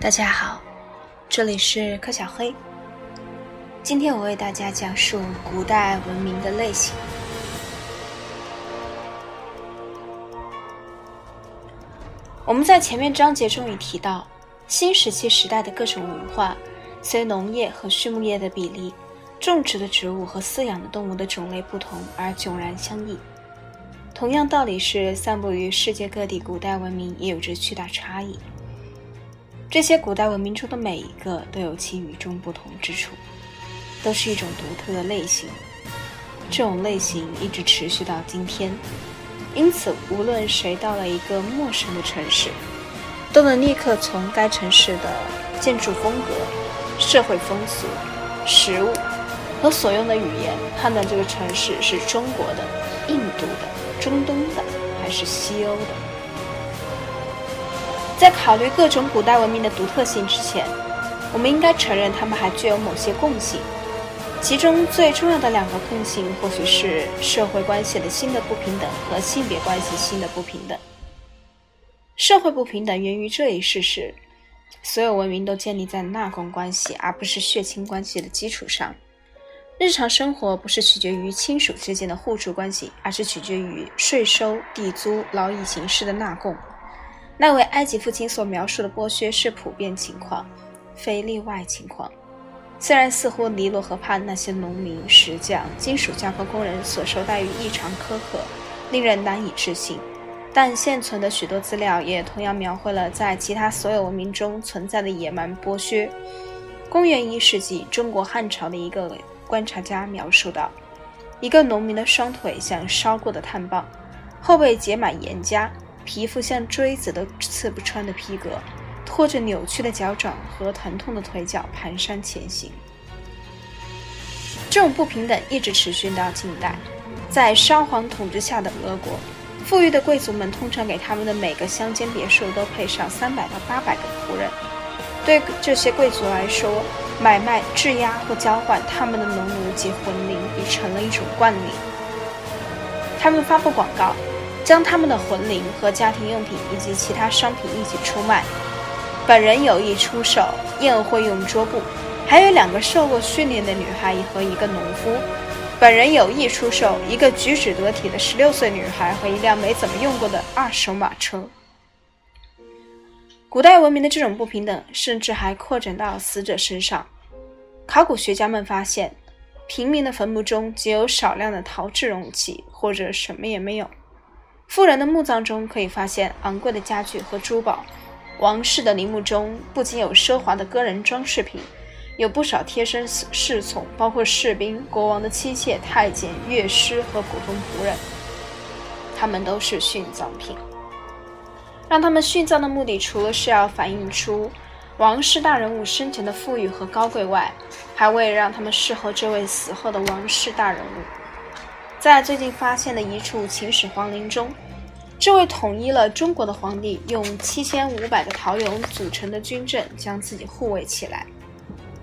大家好，这里是柯小黑。今天我为大家讲述古代文明的类型。我们在前面章节中已提到，新石器时代的各种文化，随农业和畜牧业的比例、种植的植物和饲养的动物的种类不同而迥然相异。同样道理是，散布于世界各地古代文明也有着巨大差异。这些古代文明中的每一个都有其与众不同之处，都是一种独特的类型。这种类型一直持续到今天，因此无论谁到了一个陌生的城市，都能立刻从该城市的建筑风格、社会风俗、食物和所用的语言判断这个城市是中国的、印度的、中东的还是西欧的。在考虑各种古代文明的独特性之前，我们应该承认它们还具有某些共性。其中最重要的两个共性，或许是社会关系的新的不平等和性别关系新的不平等。社会不平等源于这一事实：所有文明都建立在纳贡关系而不是血亲关系的基础上。日常生活不是取决于亲属之间的互助关系，而是取决于税收、地租、劳役形式的纳贡。那位埃及父亲所描述的剥削是普遍情况，非例外情况。虽然似乎尼罗河畔那些农民、石匠、金属加工工人所受待遇异常苛刻，令人难以置信，但现存的许多资料也同样描绘了在其他所有文明中存在的野蛮剥削。公元一世纪，中国汉朝的一个观察家描述道：一个农民的双腿像烧过的炭棒，后背结满盐痂。皮肤像锥子都刺不穿的皮革，拖着扭曲的脚掌和疼痛的腿脚蹒跚前行。这种不平等一直持续到近代，在沙皇统治下的俄国，富裕的贵族们通常给他们的每个乡间别墅都配上三百到八百个仆人。对这些贵族来说，买卖、质押或交换他们的农奴及魂灵已成了一种惯例。他们发布广告。将他们的魂灵和家庭用品以及其他商品一起出卖。本人有意出售宴会用桌布，还有两个受过训练的女孩和一个农夫。本人有意出售一个举止得体的十六岁女孩和一辆没怎么用过的二手马车。古代文明的这种不平等，甚至还扩展到死者身上。考古学家们发现，平民的坟墓中只有少量的陶制容器，或者什么也没有。富人的墓葬中可以发现昂贵的家具和珠宝，王室的陵墓中不仅有奢华的个人装饰品，有不少贴身侍从，包括士兵、国王的妻妾、太监、乐师和普通仆人，他们都是殉葬品。让他们殉葬的目的，除了是要反映出王室大人物生前的富裕和高贵外，还为了让他们侍候这位死后的王室大人物。在最近发现的一处秦始皇陵中，这位统一了中国的皇帝用七千五百个陶俑组成的军阵将自己护卫起来。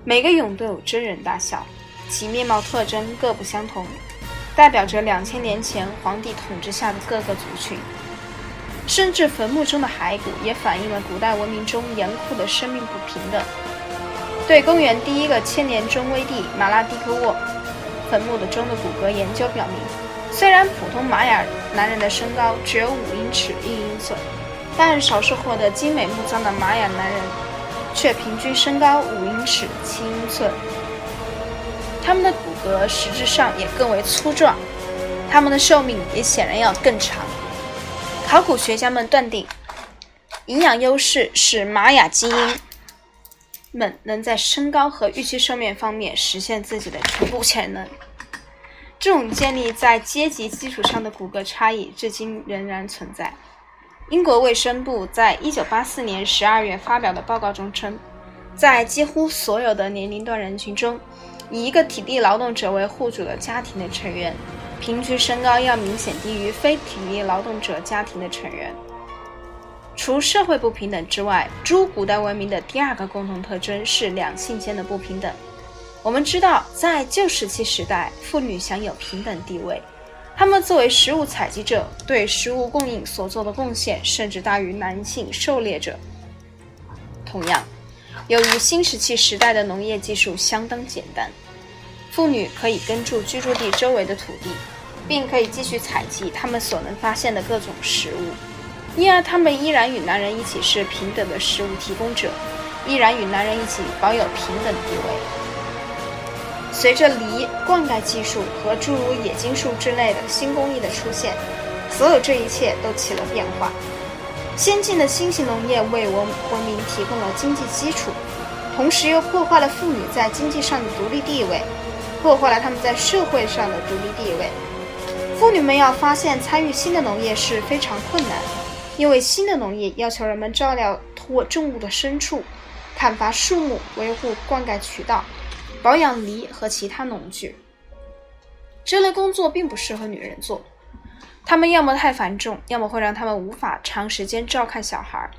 每个俑都有真人大小，其面貌特征各不相同，代表着两千年前皇帝统治下的各个族群。甚至坟墓中的骸骨也反映了古代文明中严酷的生命不平等。对公元第一个千年中微帝马拉蒂科沃。坟墓的中的骨骼研究表明，虽然普通玛雅男人的身高只有五英尺一英寸，但少数获得精美墓葬的玛雅男人却平均身高五英尺七英寸。他们的骨骼实质上也更为粗壮，他们的寿命也显然要更长。考古学家们断定，营养优势使玛雅基因。们能在身高和预期寿命方面实现自己的全部潜能。这种建立在阶级基础上的骨骼差异至今仍然存在。英国卫生部在1984年12月发表的报告中称，在几乎所有的年龄段人群中，以一个体力劳动者为户主的家庭的成员，平均身高要明显低于非体力劳动者家庭的成员。除社会不平等之外，诸古代文明的第二个共同特征是两性间的不平等。我们知道，在旧石器时代，妇女享有平等地位，她们作为食物采集者，对食物供应所做的贡献甚至大于男性狩猎者。同样，由于新石器时代的农业技术相当简单，妇女可以耕住居住地周围的土地，并可以继续采集他们所能发现的各种食物，因而他们依然与男人一起是平等的食物提供者，依然与男人一起保有平等地位。随着犁、灌溉技术和诸如冶金术之类的新工艺的出现，所有这一切都起了变化。先进的新型农业为文文明提供了经济基础，同时又破坏了妇女在经济上的独立地位，破坏了他们在社会上的独立地位。妇女们要发现参与新的农业是非常困难，因为新的农业要求人们照料拖重物的牲畜，砍伐树木，维护灌溉渠道。保养犁和其他农具，这类工作并不适合女人做，她们要么太繁重，要么会让她们无法长时间照看小孩。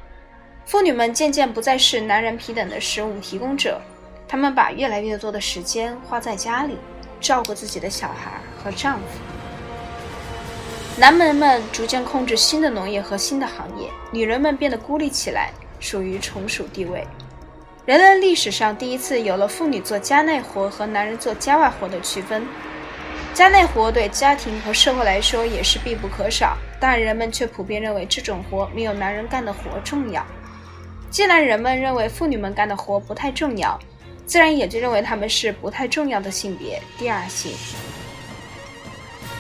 妇女们渐渐不再是男人平等的食物提供者，她们把越来越多的时间花在家里，照顾自己的小孩和丈夫。男人们逐渐控制新的农业和新的行业，女人们变得孤立起来，属于从属地位。人类历史上第一次有了妇女做家内活和男人做家外活的区分。家内活对家庭和社会来说也是必不可少，但人们却普遍认为这种活没有男人干的活重要。既然人们认为妇女们干的活不太重要，自然也就认为他们是不太重要的性别，第二性。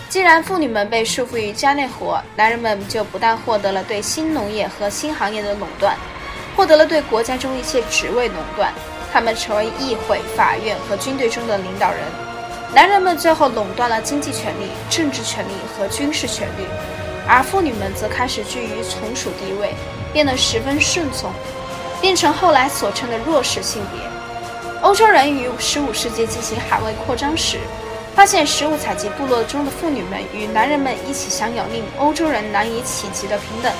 既然妇女们被束缚于家内活，男人们就不但获得了对新农业和新行业的垄断。获得了对国家中一切职位垄断，他们成为议会、法院和军队中的领导人。男人们最后垄断了经济权利、政治权利和军事权利，而妇女们则开始居于从属地位，变得十分顺从，变成后来所称的弱势性别。欧洲人于15世纪进行海外扩张时，发现食物采集部落中的妇女们与男人们一起享有令欧洲人难以企及的平等，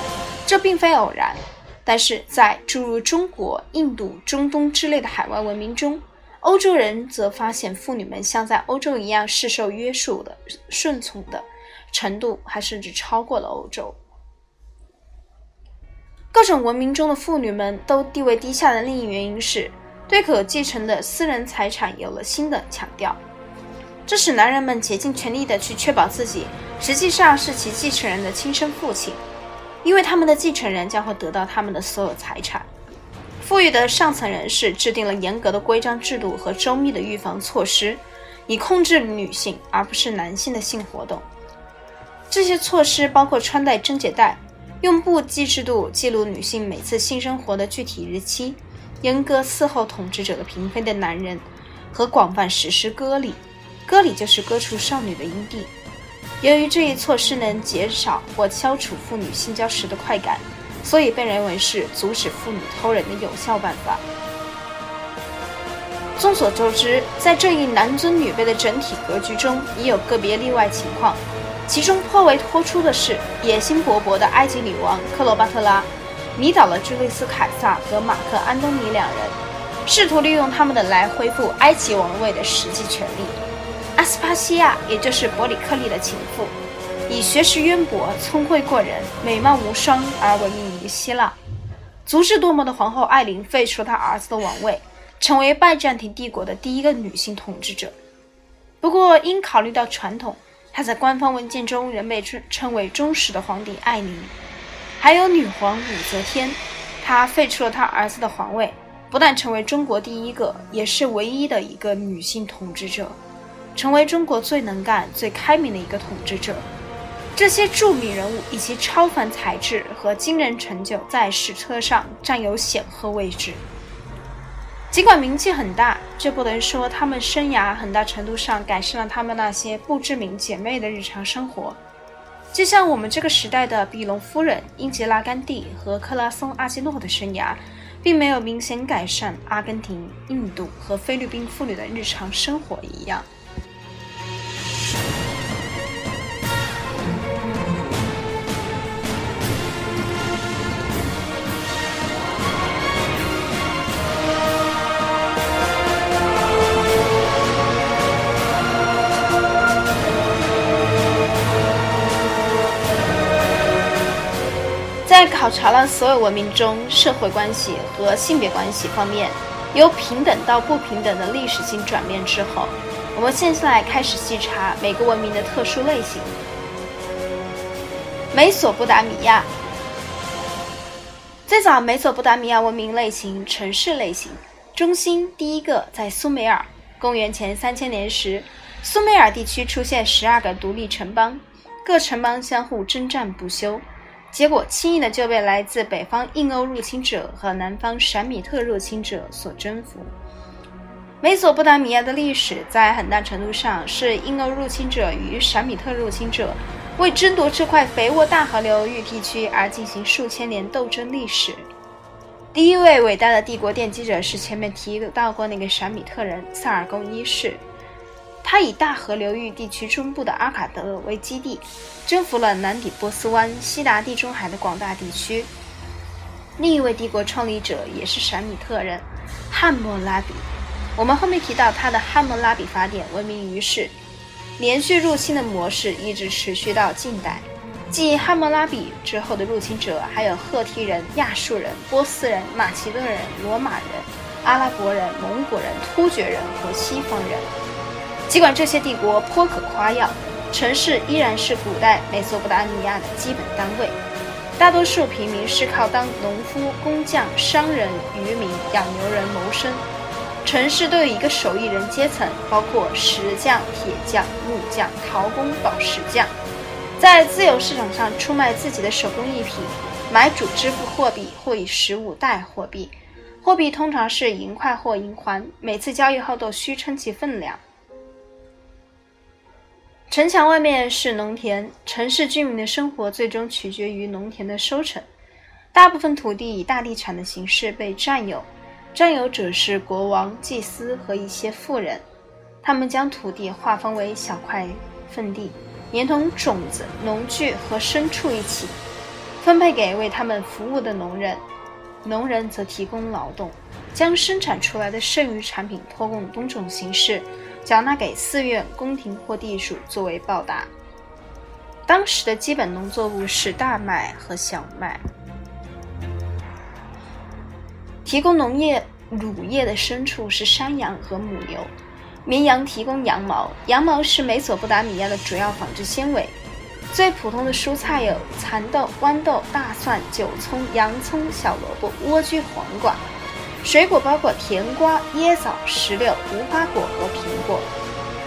这并非偶然。但是在诸如中国、印度、中东之类的海外文明中，欧洲人则发现妇女们像在欧洲一样是受约束的、顺从的程度，还甚至超过了欧洲。各种文明中的妇女们都地位低下的另一原因是，对可继承的私人财产有了新的强调，这使男人们竭尽全力地去确保自己实际上是其继承人的亲生父亲。因为他们的继承人将会得到他们的所有财产。富裕的上层人士制定了严格的规章制度和周密的预防措施，以控制女性而不是男性的性活动。这些措施包括穿戴贞洁带、用布记制度记录女性每次性生活的具体日期、严格伺候统治者的嫔妃的男人，和广泛实施割礼。割礼就是割除少女的阴蒂。由于这一措施能减少或消除妇女性交时的快感，所以被认为是阻止妇女偷人的有效办法。众所周知，在这一男尊女卑的整体格局中，也有个别例外情况。其中颇为突出的是，野心勃勃的埃及女王克罗巴特拉迷倒了朱利斯·凯撒和马克·安东尼两人，试图利用他们的来恢复埃及王位的实际权利。阿斯帕西亚，也就是伯里克利的情妇，以学识渊博、聪慧过人、美貌无双而闻名于希腊。足智多谋的皇后艾琳废除了她儿子的王位，成为拜占庭帝国的第一个女性统治者。不过，因考虑到传统，她在官方文件中仍被称称为忠实的皇帝艾琳。还有女皇武则天，她废除了她儿子的皇位，不但成为中国第一个，也是唯一的一个女性统治者。成为中国最能干、最开明的一个统治者。这些著名人物以其超凡才智和惊人成就，在史册上占有显赫位置。尽管名气很大，这不能说他们生涯很大程度上改善了他们那些不知名姐妹的日常生活。就像我们这个时代的比隆夫人、英杰拉·甘地和克拉松·阿基诺的生涯，并没有明显改善阿根廷、印度和菲律宾妇女的日常生活一样。考察了所有文明中社会关系和性别关系方面由平等到不平等的历史性转变之后，我们现在开始细查每个文明的特殊类型。美索不达米亚最早，美索不达米亚文明类型城市类型，中心第一个在苏美尔。公元前三千年时，苏美尔地区出现十二个独立城邦，各城邦相互征战不休。结果轻易的就被来自北方印欧入侵者和南方闪米特入侵者所征服。美索不达米亚的历史在很大程度上是印欧入侵者与闪米特入侵者为争夺这块肥沃大河流域地区而进行数千年斗争历史。第一位伟大的帝国奠基者是前面提到过那个闪米特人萨尔贡一世。他以大河流域地区中部的阿卡德为基地，征服了南抵波斯湾、西达地中海的广大地区。另一位帝国创立者也是闪米特人汉谟拉比。我们后面提到他的汉谟拉比法典闻名于世，连续入侵的模式一直持续到近代。继汉谟拉比之后的入侵者还有赫梯人、亚述人、波斯人、马其顿人、罗马人、阿拉伯人、蒙古人、突厥人和西方人。尽管这些帝国颇可夸耀，城市依然是古代美索不达米亚的基本单位。大多数平民是靠当农夫、工匠、商人、渔民、养牛人谋生。城市都有一个手艺人阶层，包括石匠、铁匠、木匠、陶工、宝石匠，在自由市场上出卖自己的手工艺品，买主支付货币或以实物代货币。货币通常是银块或银环，每次交易后都需称其分量。城墙外面是农田，城市居民的生活最终取决于农田的收成。大部分土地以大地产的形式被占有，占有者是国王、祭司和一些富人。他们将土地划分为小块份地，连同种子、农具和牲畜一起分配给为他们服务的农人。农人则提供劳动，将生产出来的剩余产品托供多种形式。缴纳给寺院、宫廷或地主作为报答。当时的基本农作物是大麦和小麦。提供农业乳业的牲畜是山羊和母牛。绵羊提供羊毛，羊毛是美索不达米亚的主要纺织纤维。最普通的蔬菜有蚕豆、豌豆、大蒜、韭葱、洋葱、小萝卜、莴苣、黄瓜。水果包括甜瓜、椰枣、石榴、无花果和苹果。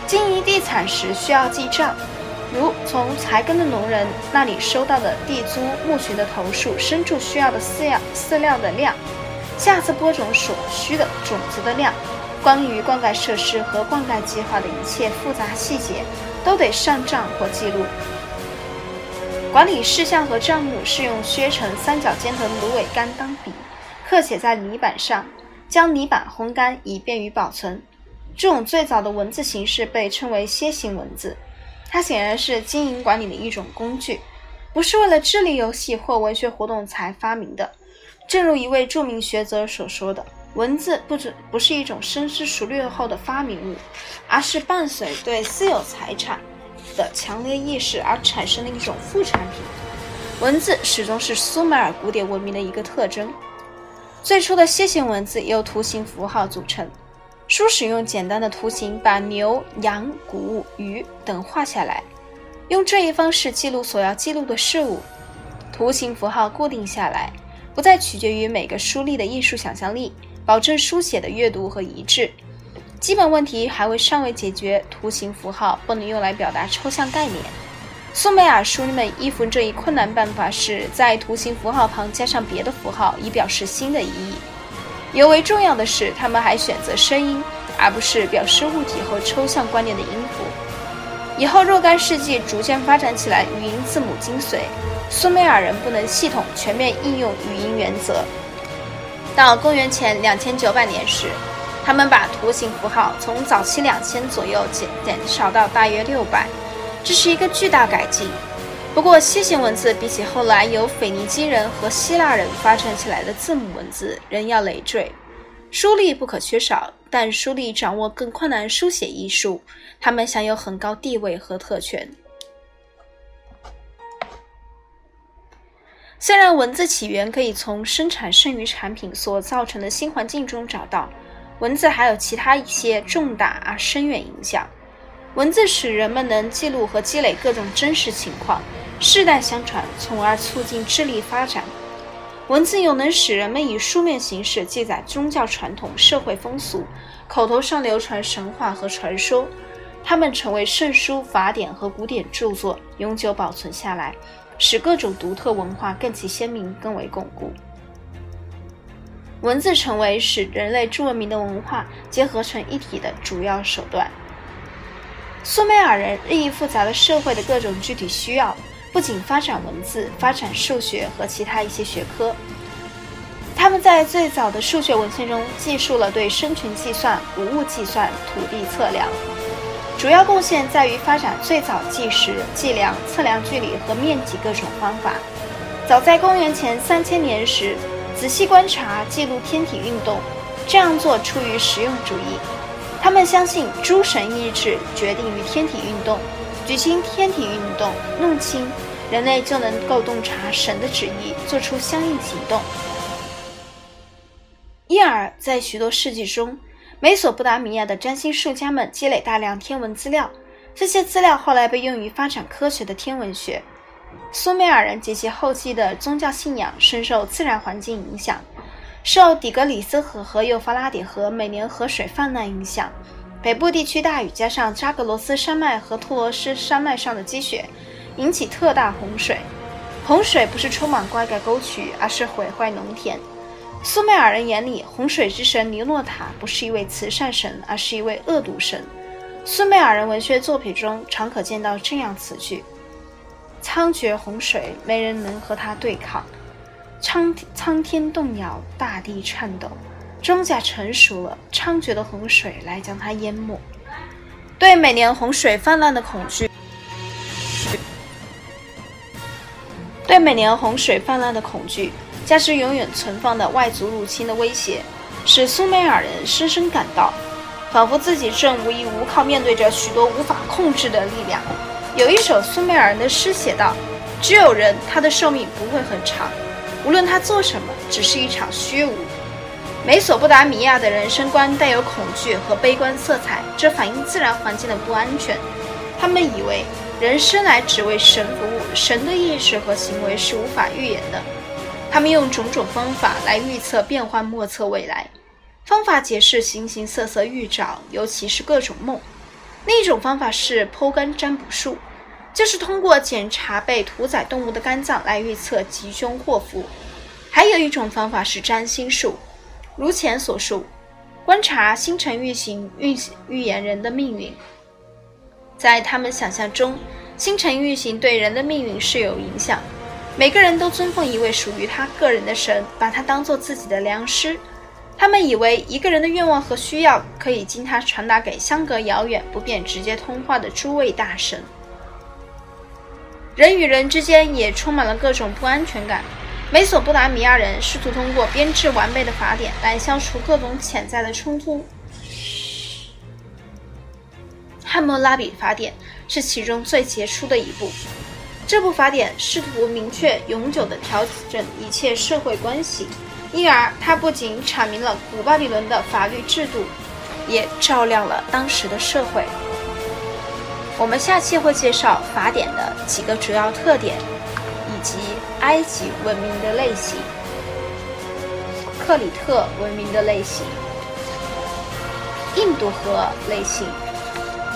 经营地产时需要记账，如从才耕的农人那里收到的地租、牧群的头数、牲畜需要的饲料饲料的量、下次播种所需的种子的量。关于灌溉设施和灌溉计划的一切复杂细节，都得上账或记录。管理事项和账目是用削成三角尖的芦苇杆当笔。刻写在泥板上，将泥板烘干以便于保存。这种最早的文字形式被称为楔形文字，它显然是经营管理的一种工具，不是为了智力游戏或文学活动才发明的。正如一位著名学者所说的：“文字不只不是一种深思熟虑后的发明物，而是伴随对私有财产的强烈意识而产生的一种副产品。”文字始终是苏美尔古典文明的一个特征。最初的楔形文字由图形符号组成，书使用简单的图形把牛、羊、谷物、鱼等画下来，用这一方式记录所要记录的事物。图形符号固定下来，不再取决于每个书吏的艺术想象力，保证书写的阅读和一致。基本问题还未尚未解决，图形符号不能用来表达抽象概念。苏美尔书吏们依附这一困难办法，是在图形符号旁加上别的符号，以表示新的意义。尤为重要的是，他们还选择声音，而不是表示物体和抽象观念的音符。以后若干世纪逐渐发展起来，语音字母精髓，苏美尔人不能系统全面应用语音原则。到公元前两千九百年时，他们把图形符号从早期两千左右减减少到大约六百。这是一个巨大改进。不过，楔形文字比起后来由腓尼基人和希腊人发展起来的字母文字，仍要累赘。书吏不可缺少，但书吏掌握更困难书写艺术，他们享有很高地位和特权。虽然文字起源可以从生产剩余产品所造成的新环境中找到，文字还有其他一些重大而深远影响。文字使人们能记录和积累各种真实情况，世代相传，从而促进智力发展。文字又能使人们以书面形式记载宗教传统、社会风俗，口头上流传神话和传说，它们成为圣书、法典和古典著作，永久保存下来，使各种独特文化更其鲜明、更为巩固。文字成为使人类诸文明的文化结合成一体的主要手段。苏美尔人日益复杂的社会的各种具体需要，不仅发展文字，发展数学和其他一些学科。他们在最早的数学文献中记述了对生群计算、谷物计算、土地测量。主要贡献在于发展最早计时、计量、测量距离和面积各种方法。早在公元前三千年时，仔细观察、记录天体运动，这样做出于实用主义。他们相信诸神意志决定于天体运动，举行天体运动，弄清人类就能够洞察神的旨意，做出相应行动。因而，在许多世纪中，美索不达米亚的占星术家们积累大量天文资料，这些资料后来被用于发展科学的天文学。苏美尔人及其后继的宗教信仰深受自然环境影响。受底格里斯河和幼发拉底河每年河水泛滥影响，北部地区大雨加上扎格罗斯山脉和托罗斯山脉上的积雪，引起特大洪水。洪水不是充满灌溉沟渠，而是毁坏农田。苏美尔人眼里，洪水之神尼诺塔不是一位慈善神，而是一位恶毒神。苏美尔人文学作品中常可见到这样词句：“苍獗洪水，没人能和他对抗。”苍苍天动摇，大地颤抖，庄稼成熟了，猖獗的洪水来将它淹没。对每年洪水泛滥的恐惧，对每年洪水泛滥的恐惧，加之永远存放的外族入侵的威胁，使苏美尔人深深感到，仿佛自己正无依无靠面对着许多无法控制的力量。有一首苏美尔人的诗写道：“只有人，他的寿命不会很长。”无论他做什么，只是一场虚无。美索不达米亚的人生观带有恐惧和悲观色彩，这反映自然环境的不安全。他们以为人生来只为神服务，神的意识和行为是无法预言的。他们用种种方法来预测变幻莫测未来，方法解释形形色色预兆，尤其是各种梦。另一种方法是剖肝占卜术。就是通过检查被屠宰动物的肝脏来预测吉凶祸福。还有一种方法是占星术，如前所述，观察星辰运行，预预言人的命运。在他们想象中，星辰运行对人的命运是有影响。每个人都尊奉一位属于他个人的神，把他当做自己的良师。他们以为一个人的愿望和需要可以经他传达给相隔遥远、不便直接通话的诸位大神。人与人之间也充满了各种不安全感。美索不达米亚人试图通过编制完备的法典来消除各种潜在的冲突。汉谟拉比法典是其中最杰出的一部。这部法典试图明确永久地调整一切社会关系，因而它不仅阐明了古巴比伦的法律制度，也照亮了当时的社会。我们下期会介绍法典的几个主要特点，以及埃及文明的类型、克里特文明的类型、印度河类型、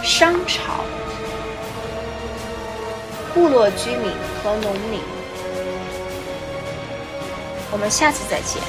商朝、部落居民和农民。我们下次再见。